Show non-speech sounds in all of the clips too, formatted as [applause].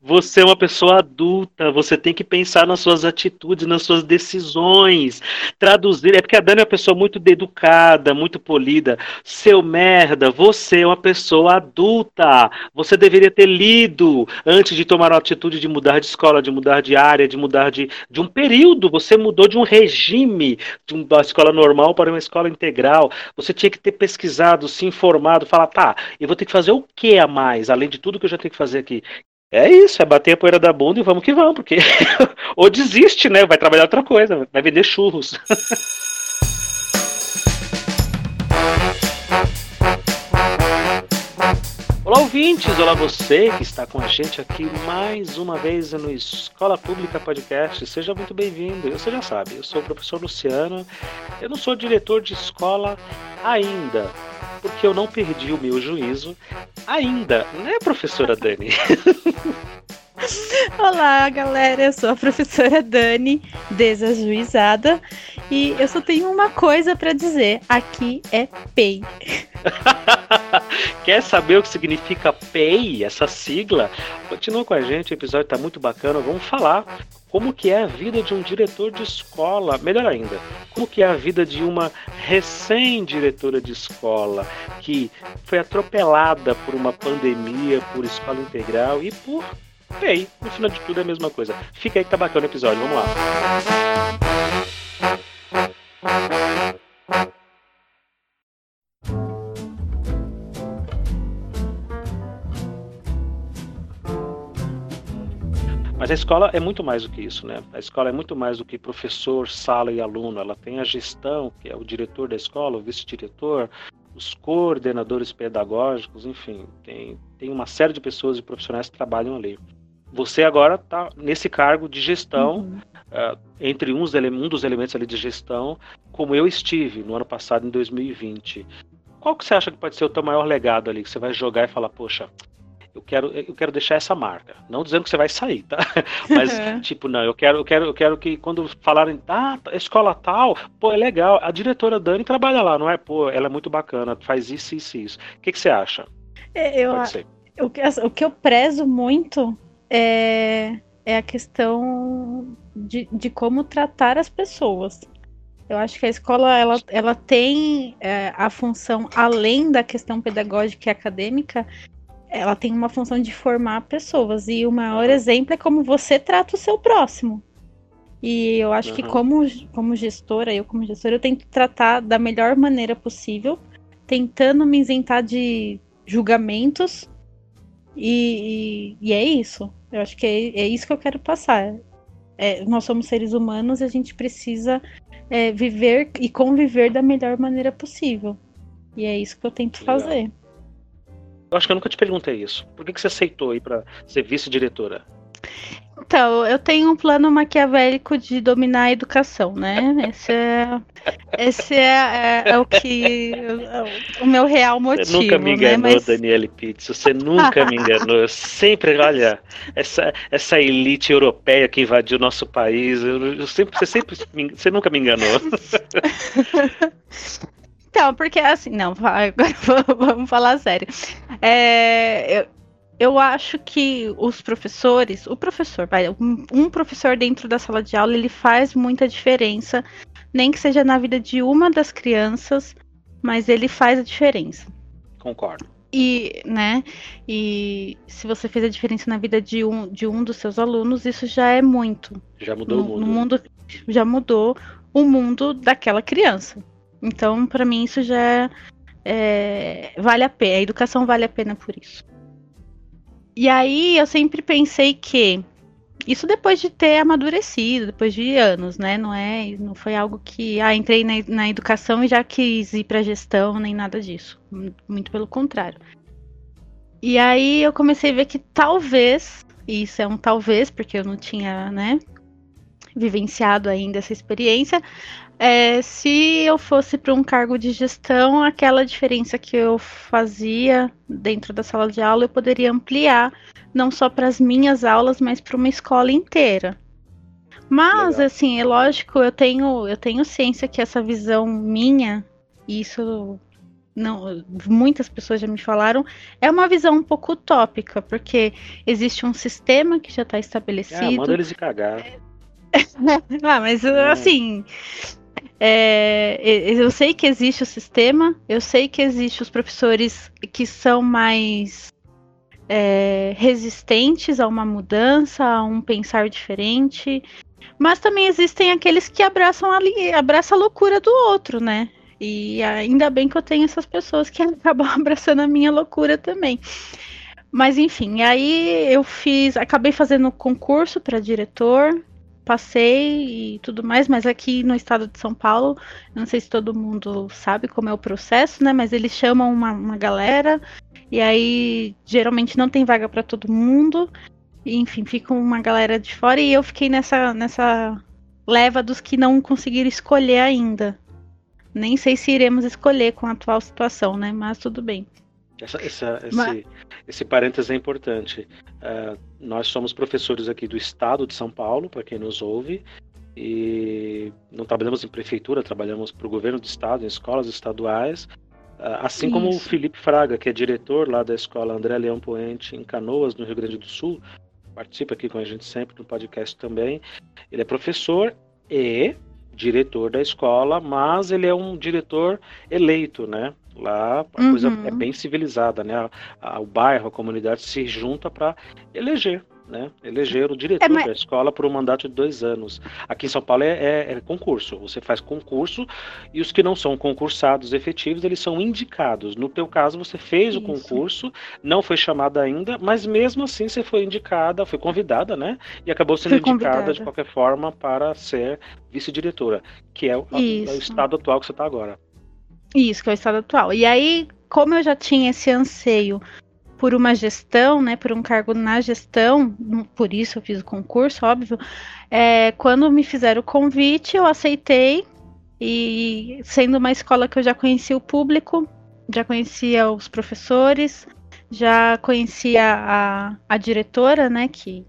Você é uma pessoa adulta, você tem que pensar nas suas atitudes, nas suas decisões. Traduzir. É porque a Dani é uma pessoa muito educada, muito polida. Seu merda, você é uma pessoa adulta. Você deveria ter lido antes de tomar a atitude de mudar de escola, de mudar de área, de mudar de, de um período. Você mudou de um regime, de uma escola normal para uma escola integral. Você tinha que ter pesquisado, se informado, falar, tá, eu vou ter que fazer o que a mais, além de tudo que eu já tenho que fazer aqui. É isso, é bater a poeira da bunda e vamos que vamos, porque [laughs] ou desiste, né? Vai trabalhar outra coisa, vai vender churros. [laughs] Olá, ouvintes! Olá, você que está com a gente aqui mais uma vez no Escola Pública Podcast. Seja muito bem-vindo. Você já sabe, eu sou o professor Luciano. Eu não sou diretor de escola ainda, porque eu não perdi o meu juízo ainda, né, professora Dani? [laughs] Olá, galera. Eu sou a professora Dani, desajuizada, e eu só tenho uma coisa para dizer: aqui é PEI. [laughs] Quer saber o que significa PEI, essa sigla? Continua com a gente, o episódio está muito bacana. Vamos falar como que é a vida de um diretor de escola, melhor ainda, como que é a vida de uma recém-diretora de escola que foi atropelada por uma pandemia, por escola integral e por PEI. No final de tudo é a mesma coisa. Fica aí que tá bacana o episódio, vamos lá. Mas a escola é muito mais do que isso, né? A escola é muito mais do que professor, sala e aluno. Ela tem a gestão, que é o diretor da escola, o vice-diretor, os coordenadores pedagógicos, enfim, tem, tem uma série de pessoas e profissionais que trabalham ali. Você agora está nesse cargo de gestão, uhum. uh, entre uns, um dos elementos ali de gestão, como eu estive no ano passado, em 2020. Qual que você acha que pode ser o teu maior legado ali, que você vai jogar e falar, poxa, eu quero, eu quero deixar essa marca. Não dizendo que você vai sair, tá? [laughs] Mas, tipo, não, eu quero, eu quero, eu quero que quando falarem, ah, escola tal, pô, é legal. A diretora Dani trabalha lá, não é? Pô, ela é muito bacana, faz isso, isso, isso. O que, que você acha? É, eu, o, que, o que eu prezo muito é, é a questão de, de como tratar as pessoas. Eu acho que a escola ela, ela tem é, a função, além da questão pedagógica e acadêmica, ela tem uma função de formar pessoas. E o maior exemplo é como você trata o seu próximo. E eu acho uhum. que como, como gestora, eu como gestora, eu tento tratar da melhor maneira possível, tentando me isentar de julgamentos. E, e, e é isso. Eu acho que é, é, isso que eu quero passar. É, nós somos seres humanos e a gente precisa é, viver e conviver da melhor maneira possível. E é isso que eu tento Legal. fazer. Eu acho que eu nunca te perguntei isso. Por que, que você aceitou ir para ser vice-diretora? Então, eu tenho um plano maquiavélico de dominar a educação, né? Esse é, esse é, é, é o que. O, o, meu real motivo. Você nunca me né? enganou, né? Mas... Daniele Pitts. Você nunca me enganou. Eu sempre, olha, essa, essa elite europeia que invadiu o nosso país. Eu, eu sempre, você sempre. Você nunca me enganou. [laughs] Então, porque assim, não, agora [laughs] vamos falar sério. É, eu, eu acho que os professores, o professor, um, um professor dentro da sala de aula, ele faz muita diferença, nem que seja na vida de uma das crianças, mas ele faz a diferença. Concordo. E, né, e se você fez a diferença na vida de um, de um dos seus alunos, isso já é muito. Já mudou no, o mundo. No mundo já mudou o mundo daquela criança. Então, para mim, isso já é, é, vale a pena. A educação vale a pena por isso. E aí, eu sempre pensei que isso depois de ter amadurecido, depois de anos, né? Não é, não foi algo que ah, entrei na, na educação e já quis ir para gestão nem nada disso. Muito pelo contrário. E aí eu comecei a ver que talvez, isso é um talvez, porque eu não tinha, né, vivenciado ainda essa experiência, é, se eu fosse para um cargo de gestão, aquela diferença que eu fazia dentro da sala de aula, eu poderia ampliar, não só para as minhas aulas, mas para uma escola inteira. Mas, Legal. assim, é lógico, eu tenho, eu tenho ciência que essa visão minha, isso não, muitas pessoas já me falaram, é uma visão um pouco utópica, porque existe um sistema que já está estabelecido. Ah, manda eles cagar. [laughs] ah, mas é. assim, é, eu sei que existe o sistema, eu sei que existe os professores que são mais é, resistentes a uma mudança, a um pensar diferente, mas também existem aqueles que abraçam ali, abraçam a loucura do outro, né? E ainda bem que eu tenho essas pessoas que [laughs] acabam abraçando a minha loucura também. Mas enfim, aí eu fiz, acabei fazendo concurso para diretor, passei e tudo mais, mas aqui no estado de São Paulo, não sei se todo mundo sabe como é o processo, né? Mas eles chamam uma, uma galera e aí geralmente não tem vaga para todo mundo. E, enfim, fica uma galera de fora e eu fiquei nessa nessa leva dos que não conseguiram escolher ainda. Nem sei se iremos escolher com a atual situação, né? Mas tudo bem. Essa, essa, Mas... esse, esse parênteses é importante. Uh, nós somos professores aqui do estado de São Paulo, para quem nos ouve, e não trabalhamos em prefeitura, trabalhamos para o governo do estado, em escolas estaduais. Uh, assim Isso. como o Felipe Fraga, que é diretor lá da escola André Leão Poente, em Canoas, no Rio Grande do Sul, participa aqui com a gente sempre no podcast também. Ele é professor e diretor da escola, mas ele é um diretor eleito, né? Lá a uhum. coisa é bem civilizada, né? A, a, o bairro, a comunidade se junta para eleger né, eleger o diretor é, mas... da escola por um mandato de dois anos. Aqui em São Paulo é, é, é, concurso. Você faz concurso e os que não são concursados efetivos, eles são indicados. No teu caso, você fez Isso. o concurso, não foi chamada ainda, mas mesmo assim você foi indicada, foi convidada, né? E acabou sendo foi indicada convidada. de qualquer forma para ser vice-diretora, que é o, o estado atual que você está agora. Isso, que é o estado atual. E aí, como eu já tinha esse anseio por uma gestão, né, por um cargo na gestão, por isso eu fiz o concurso, óbvio. É, quando me fizeram o convite, eu aceitei e sendo uma escola que eu já conhecia o público, já conhecia os professores, já conhecia a, a diretora, né, que,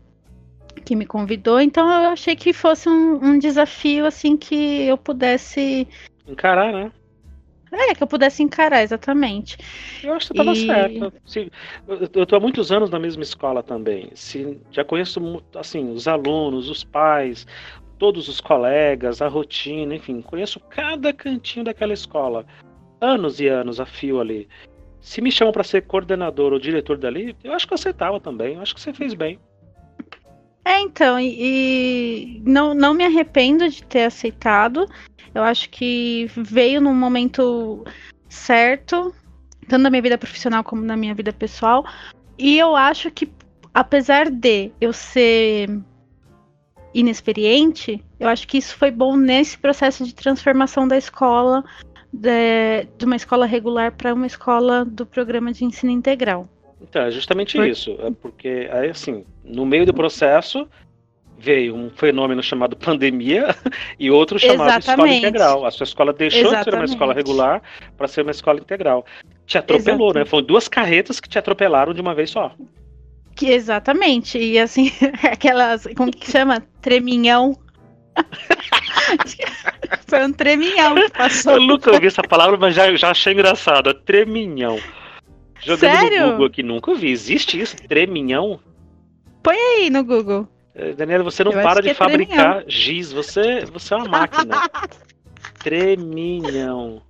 que me convidou, então eu achei que fosse um, um desafio, assim, que eu pudesse... Encarar, né? É, que eu pudesse encarar, exatamente. Eu acho que você estava e... certo. Se, eu estou há muitos anos na mesma escola também. Se, já conheço assim, os alunos, os pais, todos os colegas, a rotina, enfim, conheço cada cantinho daquela escola. Anos e anos a fio ali. Se me chamam para ser coordenador ou diretor dali, eu acho que eu aceitava também. Eu acho que você fez bem. É, então, e, e não, não me arrependo de ter aceitado. Eu acho que veio num momento certo, tanto na minha vida profissional como na minha vida pessoal. E eu acho que, apesar de eu ser inexperiente, eu acho que isso foi bom nesse processo de transformação da escola, de, de uma escola regular para uma escola do programa de ensino integral. Então, é justamente Por... isso. É porque, aí, assim, no meio do processo, veio um fenômeno chamado [laughs] pandemia e outro chamado Exatamente. escola integral. A sua escola deixou Exatamente. de ser uma escola regular para ser uma escola integral. Te atropelou, Exatamente. né? Foram duas carretas que te atropelaram de uma vez só. Que, exatamente. E assim, [laughs] aquelas. Como que chama? Treminhão. [laughs] Foi um treminhão que passou. Eu nunca ouvi essa palavra, mas já, já achei engraçado. Treminhão. Jogando Sério? no Google aqui, nunca ouvi. Existe isso? Treminhão? Põe aí no Google. Eh, Daniela, você não eu para de é fabricar treminhão. giz. Você, você é uma máquina. [laughs] treminhão.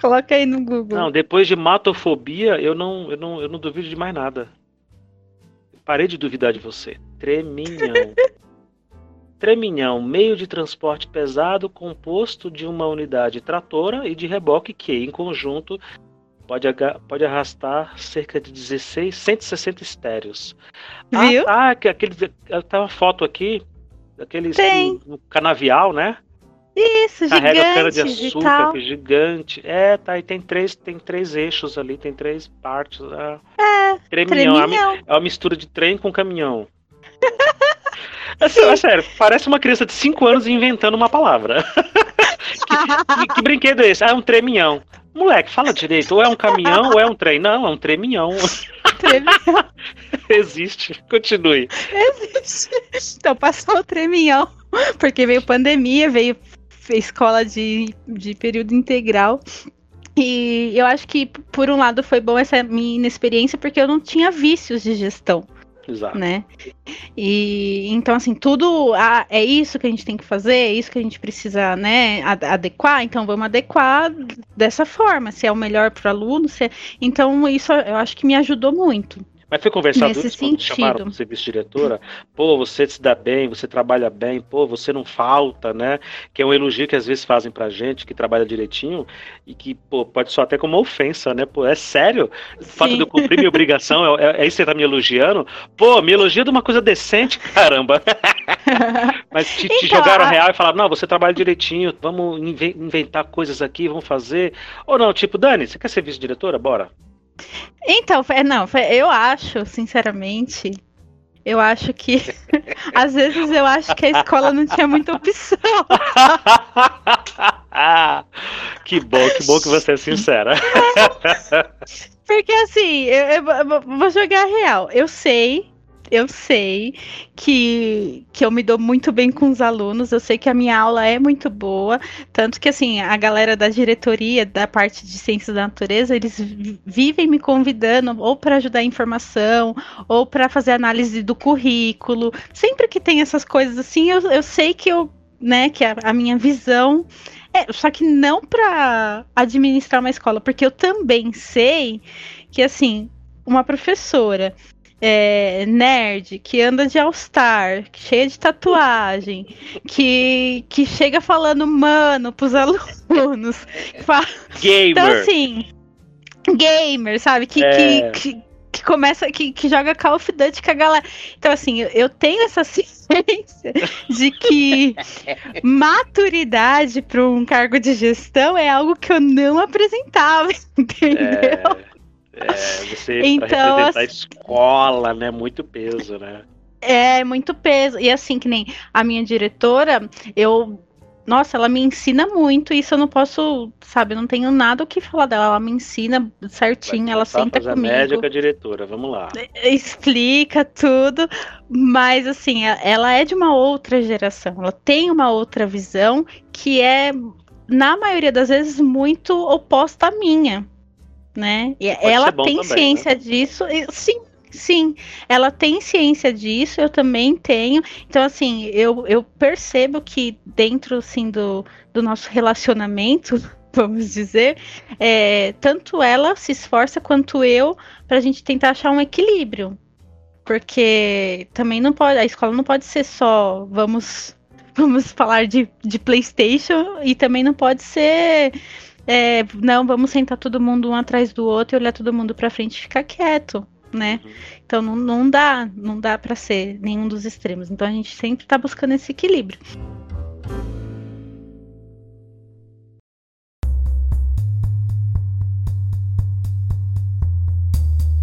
Coloca aí no Google. Não, depois de matofobia, eu não, eu não, eu não duvido de mais nada. Parei de duvidar de você. Treminhão. [laughs] Treminhão, meio de transporte pesado composto de uma unidade tratora e de reboque que, em conjunto, pode, pode arrastar cerca de 16, 160 estéreos. Ah, Viu? Ah, tá, aquele, tá uma foto aqui, daqueles Tem. canavial, né? Isso, Carrega gigante. cana de açúcar, que é gigante. É, tá, e tem três, tem três eixos ali, tem três partes. É, é treminhão. É, é uma mistura de trem com caminhão. [laughs] É, é sério, parece uma criança de 5 anos inventando uma palavra. [laughs] que, que, que, brinquedo é esse? Ah, é um treminhão. Moleque, fala direito. Ou é um caminhão ou é um trem. Não, é um treminhão. Treminhão. [laughs] Existe. Continue. Existe. Então passou o treminhão. Porque veio pandemia, veio escola de, de período integral. E eu acho que, por um lado, foi bom essa minha inexperiência, porque eu não tinha vícios de gestão. Exato. Né? E então, assim, tudo ah, é isso que a gente tem que fazer, é isso que a gente precisa, né, adequar, então vamos adequar dessa forma, se é o melhor para o aluno, se é... então isso eu acho que me ajudou muito. Mas foi conversado isso quando chamaram você vice-diretora? Pô, você se dá bem, você trabalha bem, pô, você não falta, né? Que é um elogio que às vezes fazem pra gente, que trabalha direitinho, e que, pô, pode soar até como uma ofensa, né? Pô, é sério? O fato de eu cumprir minha obrigação, é, é, é isso que você tá me elogiando? Pô, me elogia de uma coisa decente, caramba. [laughs] Mas te, então, te jogaram a... real e falaram, não, você trabalha direitinho, vamos inventar coisas aqui, vamos fazer. Ou não, tipo, Dani, você quer ser vice-diretora? Bora. Então, não, eu acho, sinceramente, eu acho que [laughs] às vezes eu acho que a escola não tinha muita opção. [laughs] que bom, que bom que você é sincera. Porque assim, eu, eu vou jogar real. Eu sei eu sei que, que eu me dou muito bem com os alunos, eu sei que a minha aula é muito boa, tanto que assim, a galera da diretoria, da parte de ciências da natureza, eles vivem me convidando ou para ajudar a informação, ou para fazer análise do currículo. Sempre que tem essas coisas assim, eu, eu sei que eu, né, que a, a minha visão é, só que não para administrar uma escola, porque eu também sei que assim, uma professora é, nerd, que anda de All-Star, cheia de tatuagem, que, que chega falando mano pros alunos. Gamer. Então, assim, gamer, sabe? Que, é. que, que, que, começa, que, que joga Call of Duty com a galera. Então, assim, eu, eu tenho essa [laughs] ciência de que [laughs] maturidade para um cargo de gestão é algo que eu não apresentava, [laughs] entendeu? É. É, você então, representar assim, a escola, né? Muito peso, né? É, muito peso. E assim, que nem a minha diretora, eu. Nossa, ela me ensina muito, isso eu não posso, sabe, não tenho nada o que falar dela. Ela me ensina certinho, ela senta comigo. média com a diretora, vamos lá. Explica tudo, mas assim, ela é de uma outra geração, ela tem uma outra visão que é, na maioria das vezes, muito oposta à minha né? E ela tem também, ciência né? disso, sim, sim, ela tem ciência disso, eu também tenho. Então, assim, eu, eu percebo que dentro, assim, do, do nosso relacionamento, [laughs] vamos dizer, é, tanto ela se esforça quanto eu para a gente tentar achar um equilíbrio. Porque também não pode, a escola não pode ser só vamos [laughs] vamos falar de, de PlayStation e também não pode ser é, não, vamos sentar todo mundo um atrás do outro e olhar todo mundo para frente e ficar quieto, né? Uhum. Então não, não dá, não dá para ser nenhum dos extremos. Então a gente sempre está buscando esse equilíbrio.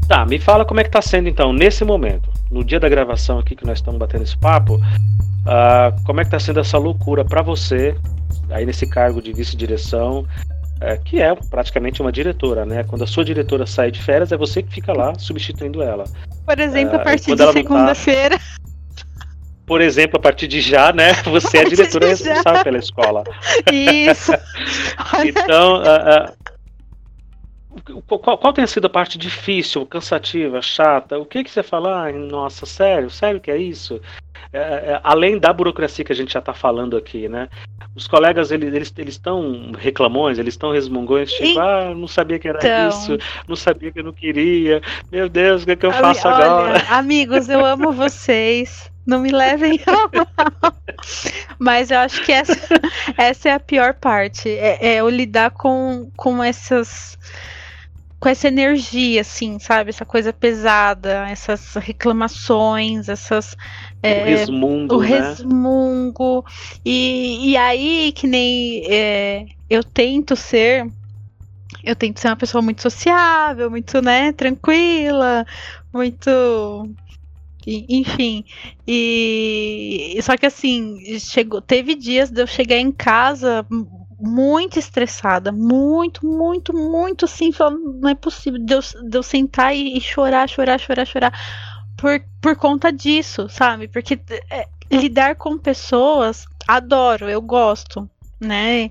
Tá, me fala como é que tá sendo então, nesse momento, no dia da gravação aqui que nós estamos batendo esse papo, uh, como é que tá sendo essa loucura para você, aí nesse cargo de vice-direção, é, que é praticamente uma diretora, né? Quando a sua diretora sai de férias, é você que fica lá substituindo ela. Por exemplo, a é, partir de tá segunda-feira. Tá... Por exemplo, a partir de já, né? [laughs] Você é a diretora responsável já. pela escola. Isso. [laughs] então, qual, qual, tem sido a parte difícil, cansativa, chata? O que que você fala? Ah, nossa, sério, sério que é isso? É, é, além da burocracia que a gente já está falando aqui, né? Os colegas, eles eles estão reclamões, eles estão resmungões, tipo, e... ah, não sabia que era então... isso, não sabia que eu não queria, meu Deus, o que, é que eu faço Olha, agora? [laughs] Amigos, eu amo vocês. Não me levem a mal. Mas eu acho que essa, essa é a pior parte. É, é eu lidar com, com essas com essa energia, assim, sabe? Essa coisa pesada, essas reclamações, essas. É, o resmungo. O né? resmungo. E, e aí, que nem é, eu tento ser. Eu tento ser uma pessoa muito sociável, muito, né, tranquila, muito enfim, e só que assim, chegou, teve dias de eu chegar em casa muito estressada, muito, muito, muito assim, falando, não é possível de eu, de eu sentar e, chorar, chorar, chorar, chorar por, por conta disso, sabe? Porque é, lidar com pessoas, adoro, eu gosto, né?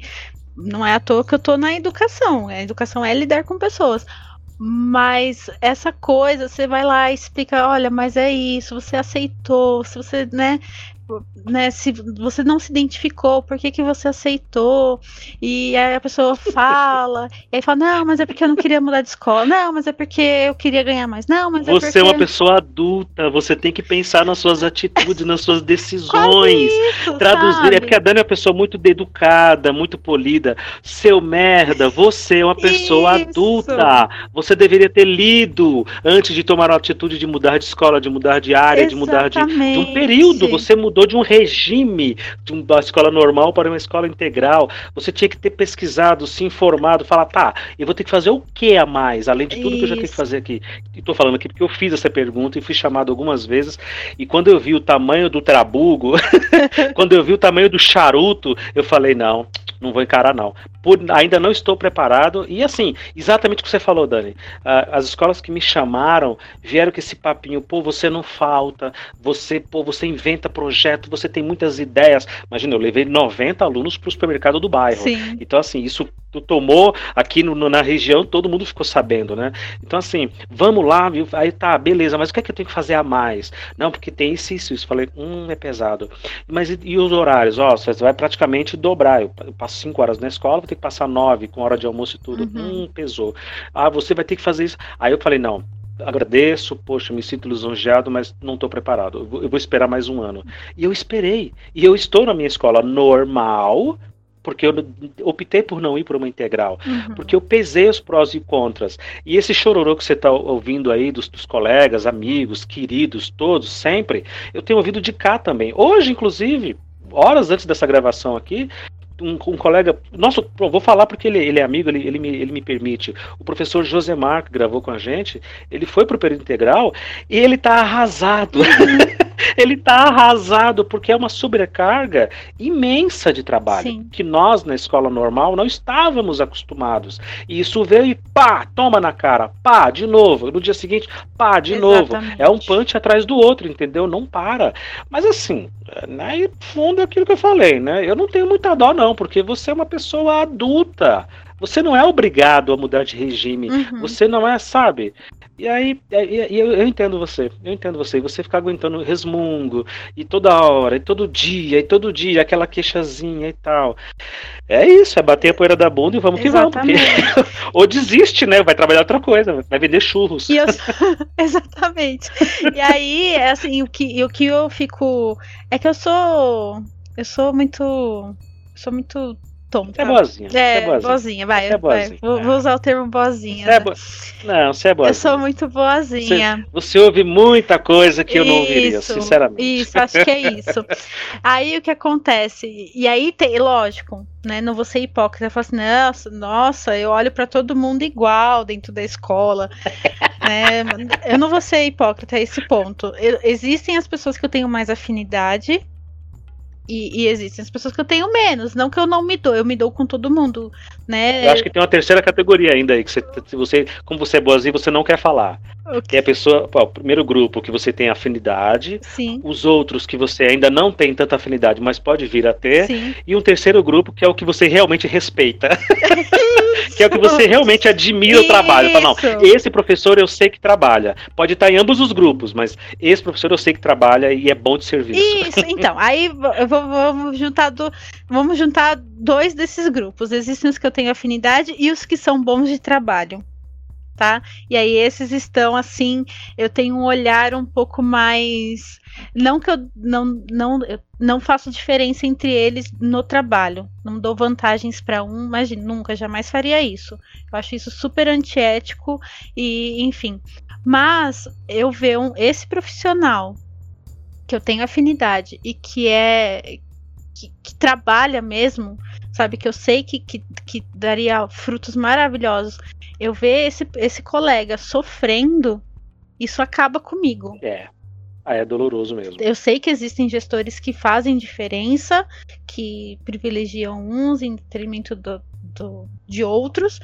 não é à toa que eu tô na educação. A educação é lidar com pessoas. Mas essa coisa, você vai lá e explica, olha, mas é isso, você aceitou, se você, né, né, se você não se identificou, por que, que você aceitou? E aí a pessoa [laughs] fala, e aí fala, não, mas é porque eu não queria mudar de escola, não, mas é porque eu queria ganhar mais, não, mas é Você porque... é uma pessoa adulta, você tem que pensar nas suas atitudes, nas suas decisões. [laughs] Isso, traduzir. sabe? É porque a Dani é uma pessoa muito educada, muito polida. Seu merda, você é uma pessoa Isso. adulta. Você deveria ter lido antes de tomar a atitude de mudar de escola, de mudar de área, de mudar de, de um período. Você mudou de um regime de uma escola normal para uma escola integral. Você tinha que ter pesquisado, se informado, falar, tá, eu vou ter que fazer o que a mais, além de tudo Isso. que eu já tenho que fazer aqui. E tô falando aqui porque eu fiz essa pergunta e fui chamado algumas vezes. E quando eu vi o tamanho do trabugo, [laughs] quando eu vi o tamanho do charuto, eu falei, não, não vou encarar não. Por, ainda não estou preparado. E assim, exatamente o que você falou, Dani. Uh, as escolas que me chamaram vieram com esse papinho, pô, você não falta, você, pô, você inventa projeto, você tem muitas ideias. Imagina, eu levei 90 alunos para o supermercado do bairro. Sim. Então, assim, isso tomou aqui no, na região, todo mundo ficou sabendo, né? Então, assim, vamos lá, viu? Aí tá, beleza, mas o que é que eu tenho que fazer a mais? Não, porque tem isso, isso, isso. Falei, hum, é pesado. Mas e, e os horários? Ó, você vai praticamente dobrar. Eu, eu passo 5 horas na escola, vou ter que passar 9 com hora de almoço e tudo. Uhum. Hum, pesou. Ah, você vai ter que fazer isso. Aí eu falei, não, agradeço, poxa, me sinto lisonjeado, mas não estou preparado. Eu vou, esperar mais um ano. E eu esperei. E eu estou na minha escola normal, porque eu optei por não ir para uma integral, uhum. porque eu pesei os prós e contras. E esse chororô que você está ouvindo aí dos, dos, colegas, amigos, queridos, todos, sempre, eu tenho ouvido de cá também. Hoje, inclusive, horas antes dessa gravação aqui, um, um, colega. Nossa, vou falar porque ele, ele é amigo, ele, ele, me, ele me permite. O professor Josemar, que gravou com a gente, ele foi pro período integral e ele tá arrasado. [laughs] ele tá arrasado porque é uma sobrecarga imensa de trabalho Sim. que nós na escola normal não estávamos acostumados. E isso veio e pá, toma na cara, pá, de novo. No dia seguinte, pá, de Exatamente. novo. É um punch atrás do outro, entendeu? Não para. Mas assim, né, fundo é aquilo que eu falei, né? Eu não tenho muita dó, não, porque você é uma pessoa adulta. Você não é obrigado a mudar de regime. Uhum. Você não é, sabe? E aí, e, e eu, eu, entendo você, eu entendo você. E você ficar aguentando resmungo, e toda hora, e todo dia, e todo dia, aquela queixazinha e tal. É isso, é bater a poeira da bunda e vamos Exatamente. que vamos. Porque... [laughs] Ou desiste, né? Vai trabalhar outra coisa, vai vender churros. Eu... [laughs] Exatamente. E aí, assim, o que, o que eu fico. É que eu sou. Eu sou muito. Sou muito tonta. Você é boazinha. É, é boazinha. boazinha, vai. É boazinha. vai. Vou, vou, usar o termo boazinha. É bo... Não, você é boazinha. Eu sou muito boazinha. Você, você ouve muita coisa que eu não ouviria, sinceramente. Isso, acho que é isso. aí o que acontece? E aí tem, lógico, né? Não vou ser hipócrita. Eu falo assim, nossa, nossa, eu olho para todo mundo igual dentro da escola. [laughs] né? Eu não vou ser hipócrita a esse ponto. Eu, existem as pessoas que eu tenho mais afinidade. E, e, existem as pessoas que eu tenho menos. Não que eu não me dou, eu me dou com todo mundo, né? Eu acho que tem uma terceira categoria ainda aí, que você, você como você é boazinha, você não quer falar. Okay. Que é a pessoa, ó, o primeiro grupo que você tem afinidade, Sim. os outros que você ainda não tem tanta afinidade, mas pode vir a ter, Sim. e um terceiro grupo que é o que você realmente respeita. [laughs] que é o que você realmente admira Isso. o trabalho. Fala, não, esse professor eu sei que trabalha. Pode estar em ambos os grupos, mas esse professor eu sei que trabalha e é bom de serviço. Isso, [laughs] então, aí vamos juntar do, vamos juntar dois desses grupos. Existem os que eu tenho afinidade e os que são bons de trabalho. Tá? E aí esses estão assim, eu tenho um olhar um pouco mais não que eu não não eu não faço diferença entre eles no trabalho, não dou vantagens para um, mas nunca jamais faria isso. Eu acho isso super antiético e enfim. Mas eu vejo esse profissional que eu tenho afinidade e que é que, que trabalha mesmo, sabe que eu sei que, que, que daria frutos maravilhosos eu ver esse, esse colega sofrendo, isso acaba comigo. É. Ah, é doloroso mesmo. Eu sei que existem gestores que fazem diferença, que privilegiam uns em detrimento do, do, de outros,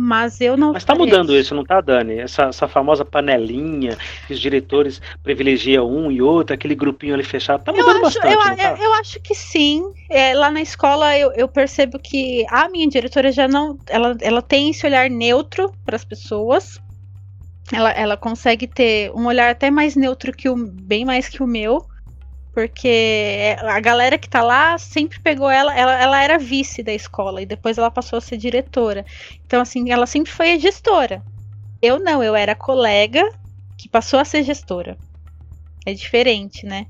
mas eu não. Mas está mudando isso, não está, Dani? Essa, essa famosa panelinha que os diretores privilegiam um e outro, aquele grupinho ali fechado, está mudando eu acho, bastante. Eu, tá? eu, acho que sim. É, lá na escola eu, eu, percebo que a minha diretora já não. Ela, ela tem esse olhar neutro para as pessoas. Ela, ela consegue ter um olhar até mais neutro que o. bem mais que o meu porque a galera que tá lá sempre pegou ela, ela, ela era vice da escola e depois ela passou a ser diretora. Então, assim, ela sempre foi a gestora. Eu não, eu era colega que passou a ser gestora. É diferente, né?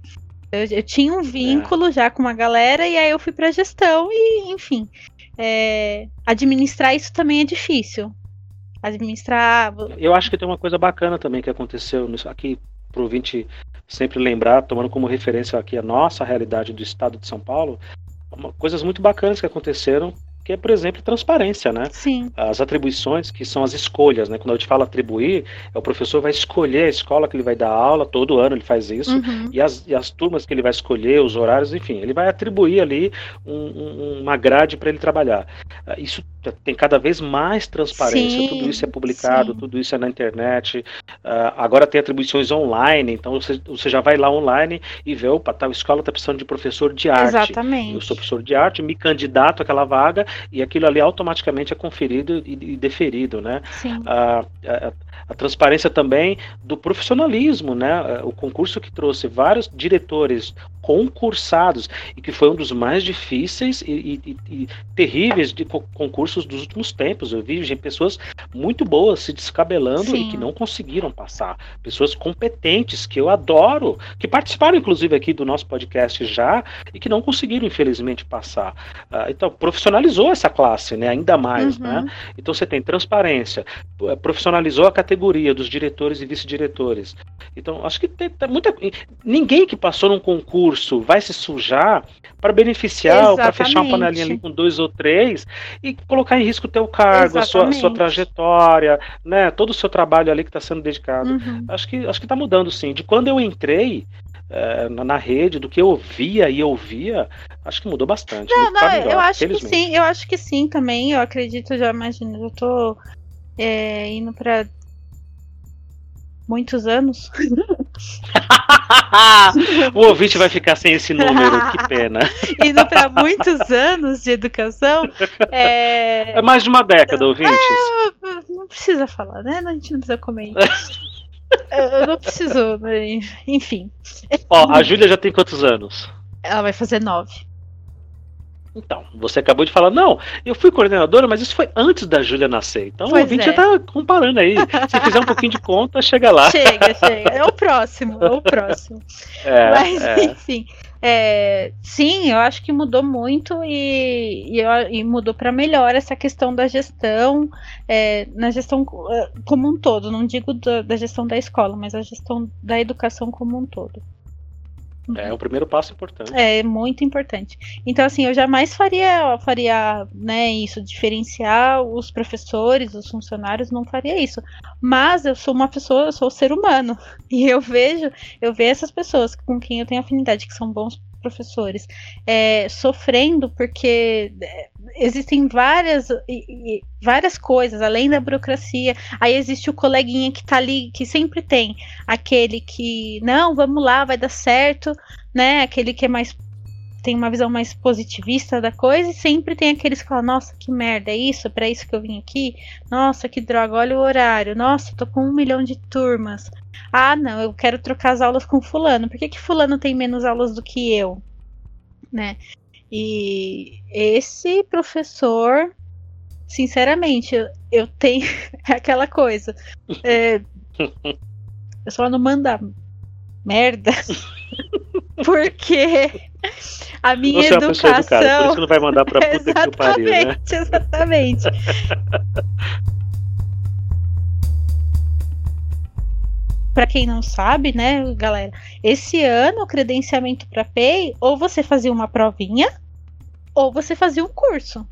Eu, eu tinha um vínculo é. já com uma galera e aí eu fui pra gestão e, enfim. É, administrar isso também é difícil. Administrar. Eu acho que tem uma coisa bacana também que aconteceu aqui pro ouvinte sempre lembrar, tomando como referência aqui a nossa realidade do estado de São Paulo, uma, coisas muito bacanas que aconteceram que é, por exemplo, transparência, né? Sim. As atribuições, que são as escolhas, né? Quando a gente fala atribuir, é o professor vai escolher a escola que ele vai dar aula, todo ano ele faz isso, uhum. e, as, e as turmas que ele vai escolher, os horários, enfim, ele vai atribuir ali um, um, uma grade para ele trabalhar. Ah, isso tem cada vez mais transparência, sim, tudo isso é publicado, sim. tudo isso é na internet. Uh, agora tem atribuições online, então você, você já vai lá online e vê, opa, tal escola está precisando de professor de arte. Exatamente. Eu sou professor de arte, me candidato àquela vaga e aquilo ali automaticamente é conferido e, e deferido, né? Uh, uh, a transparência também do profissionalismo, né? O concurso que trouxe vários diretores concursados e que foi um dos mais difíceis e, e, e terríveis de concursos dos últimos tempos. Eu vi pessoas muito boas se descabelando Sim. e que não conseguiram passar. Pessoas competentes que eu adoro, que participaram inclusive aqui do nosso podcast já e que não conseguiram infelizmente passar. Uh, então profissionalizou essa classe, né? Ainda mais, uhum. né? Então você tem transparência, profissionalizou a categoria dos diretores e vice-diretores. Então, acho que tem, tem, muita ninguém que passou num concurso vai se sujar para beneficiar para fechar uma panelinha ali com dois ou três e colocar em risco o teu cargo, a sua, sua trajetória, né, todo o seu trabalho ali que está sendo dedicado. Uhum. Acho que acho que está mudando sim. De quando eu entrei é, na, na, rede, do que eu ouvia e ouvia, acho que mudou bastante. Não, não, melhor, eu acho que sim, eu acho que sim também. Eu acredito, já imagino, eu tô é, indo para muitos anos. [laughs] o ouvinte vai ficar sem esse número, que pena. [laughs] Indo para muitos anos de educação. É... é mais de uma década, ouvintes. É, não precisa falar, né? A gente não precisa comentar. [laughs] Eu não preciso, né? enfim. Ó, a Júlia já tem quantos anos? Ela vai fazer nove. Então, você acabou de falar, não, eu fui coordenadora, mas isso foi antes da Júlia nascer. Então pois o ouvinte é. já tá comparando aí. Se fizer um pouquinho de conta, chega lá. Chega, chega. É o próximo, é o próximo. [laughs] É, mas, é. enfim. É, sim, eu acho que mudou muito e, e, e mudou para melhor essa questão da gestão, é, na gestão é, como um todo, não digo da, da gestão da escola, mas a gestão da educação como um todo. É o primeiro passo importante. É muito importante. Então, assim, eu jamais faria, faria né, isso, diferenciar os professores, os funcionários, não faria isso. Mas eu sou uma pessoa, eu sou um ser humano. [laughs] E eu vejo, eu vejo essas pessoas com quem eu tenho afinidade, que são bons professores, é, sofrendo porque é, existem várias, várias coisas, além da burocracia. Aí existe o coleguinha que tá ali, que sempre tem aquele que, não, vamos lá, vai dar certo, né? Aquele que é mais tem uma visão mais positivista da coisa e sempre tem aqueles que falam, nossa, que merda, é isso? É para isso que eu vim aqui? Nossa, que droga, olha o horário. Nossa, tô com um milhão de turmas. Ah, não, eu quero trocar as aulas com fulano. Por que, que fulano tem menos aulas do que eu? Né? E esse professor, sinceramente, eu, eu tenho [laughs] aquela coisa. É, [laughs] eu só não manda merda. [laughs] Porque a minha você educação. É educada, por isso que não vai mandar pra puta exatamente, que pariu, né? Exatamente. Para quem não sabe, né, galera, esse ano o credenciamento para PEI, ou você fazia uma provinha, ou você fazia um curso.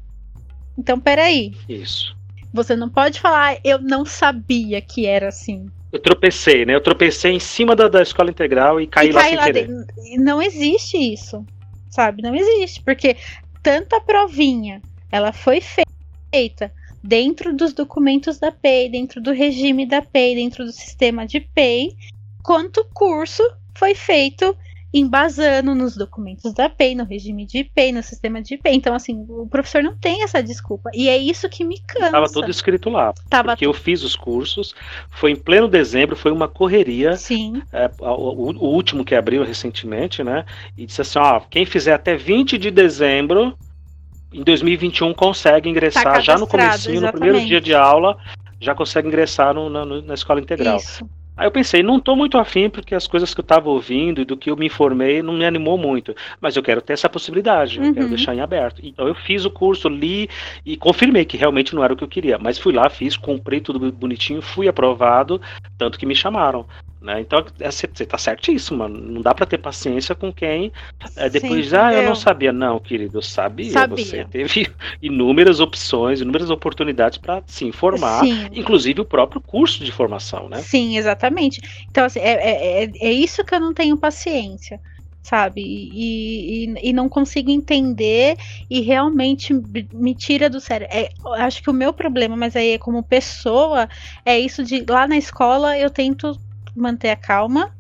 Então, peraí. Isso. Você não pode falar, eu não sabia que era assim. Eu tropecei, né? Eu tropecei em cima da, da escola integral e caí e lá sem lá querer. De... Não existe isso, sabe? Não existe, porque tanta provinha, ela foi feita dentro dos documentos da PEI, dentro do regime da PEI, dentro do sistema de PEI, quanto curso foi feito embasando nos documentos da PEI, no regime de PEI, no sistema de PEI. Então, assim, o professor não tem essa desculpa. E é isso que me cansa. Tava tudo escrito lá. Tava porque eu fiz os cursos, foi em pleno dezembro, foi uma correria. Sim. É, o, o, último que abriu recentemente, né? E disse assim: ó, quem fizer até 20 de dezembro, em 2021 consegue ingressar tá já no começo, no primeiro dia de aula, já consegue ingressar no, na, na escola integral. Isso. Aí eu pensei, não estou muito afim porque as coisas que eu estava ouvindo e do que eu me informei não me animou muito. Mas eu quero ter essa possibilidade, uhum. eu quero uhum. deixar em aberto. Então eu fiz o curso, li e confirmei que realmente não era o que eu queria. Mas fui lá, fiz, comprei tudo bonitinho, fui aprovado, tanto que me chamaram. Né? Então você está certíssimo, não dá para ter paciência com quem é, depois diz, ah, eu não sabia. Não, querido, eu sabia. sabia. Você teve [laughs] inúmeras opções, inúmeras oportunidades para se informar, Sim. inclusive o próprio curso de formação, né? Sim, exatamente. Então, assim, é, é, é, é isso que eu não tenho paciência sabe? E, e, e, não consigo entender e realmente me tira do sério. É, acho que o meu problema, mas aí é como pessoa, é isso de lá na escola eu tento manter a calma,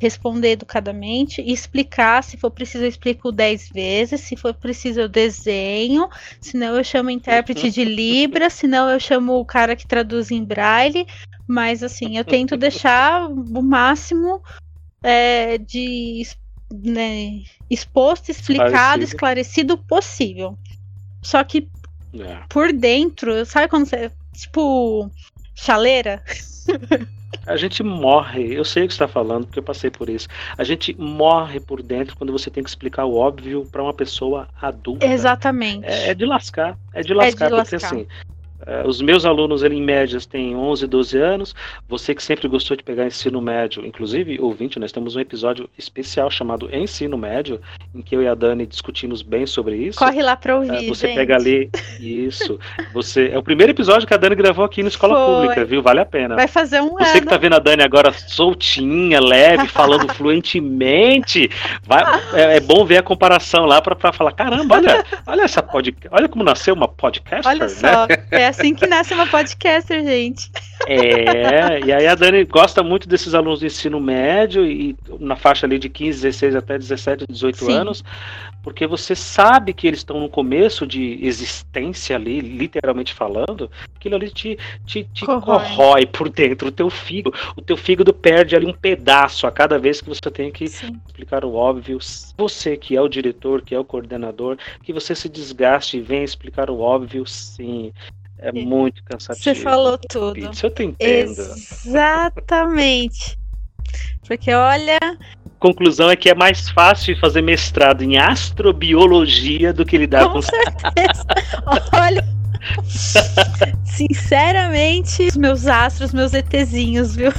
responder educadamente explicar. Se for preciso, eu explico 10 vezes. Se for preciso, eu desenho. Senão, eu chamo intérprete de Libra. Senão, eu chamo o cara que traduz em braille. Mas, assim, eu tento deixar o máximo é, de né, exposto, explicado, esclarecido. esclarecido possível. Só que é. por dentro, sabe quando você. Tipo, chaleira? [laughs] A gente morre, eu sei o que está falando, porque eu passei por isso. A gente morre por dentro quando você tem que explicar o óbvio para uma pessoa adulta. Exatamente. É, é, de lascar, é de lascar, é de porque lascar. assim, Uh, os meus alunos, ele, em média, têm 11, 12 anos. Você que sempre gostou de pegar ensino médio, inclusive, ouvinte, nós temos um episódio especial chamado Ensino Médio, em que eu e a Dani discutimos bem sobre isso. Corre lá para ouvir, uh, Você gente. pega ali, isso. Você É o primeiro episódio que a Dani gravou aqui na Escola Foi. Pública, viu? Vale a pena. Vai fazer um Você ano. Você que tá vendo a Dani agora soltinha, leve, falando [laughs] fluentemente, vai, é, é, bom ver a comparação lá para falar, caramba, olha, olha essa podcast, olha como nasceu uma podcaster, olha só, né? é assim que nasce uma podcaster, gente. É, e aí a Dani gosta muito desses alunos do ensino médio e na faixa ali de 15, 16 até 17, 18 Sim. anos, porque você sabe que eles estão no começo de existência ali, literalmente falando, aquilo ali te, te, te corrói. corrói. por dentro, o teu fígado, o teu fígado perde ali um pedaço a cada vez que você tem que Sim. explicar o óbvio. Você que é o diretor, que é o coordenador, que você se desgaste e venha explicar o óbvio, sim. É muito cansativo. Você falou tudo. Isso eu te entendo. Exatamente. Porque olha. Conclusão é que é mais fácil fazer mestrado em astrobiologia do que lidar com. Com certeza. [laughs] olha. Sinceramente, os meus astros, meus ETzinhos, viu?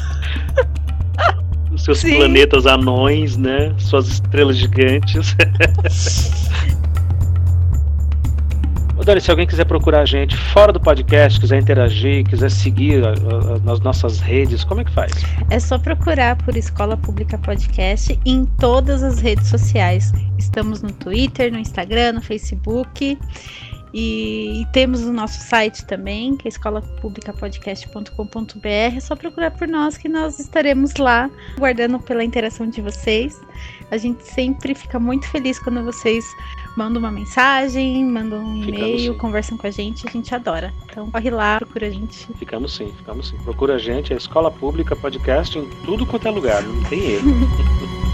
Os seus Sim. planetas anões, né? Suas estrelas gigantes. [laughs] Dani, se alguém quiser procurar a gente fora do podcast, quiser interagir, quiser seguir a, a, nas nossas redes, como é que faz? É só procurar por Escola Pública Podcast em todas as redes sociais. Estamos no Twitter, no Instagram, no Facebook. E, e, temos o nosso site também, que é escolapublicapodcast.com.br. É só procurar por nós que nós estaremos lá, guardando pela interação de vocês. A gente sempre fica muito feliz quando vocês mandam uma mensagem, mandam um e-mail, conversam com a gente, a gente adora. Então corre lá, procura a gente. Ficamos sim, ficamos sim. Procura a gente, é Escola Pública Podcast em tudo quanto é lugar, não tem erro. [laughs]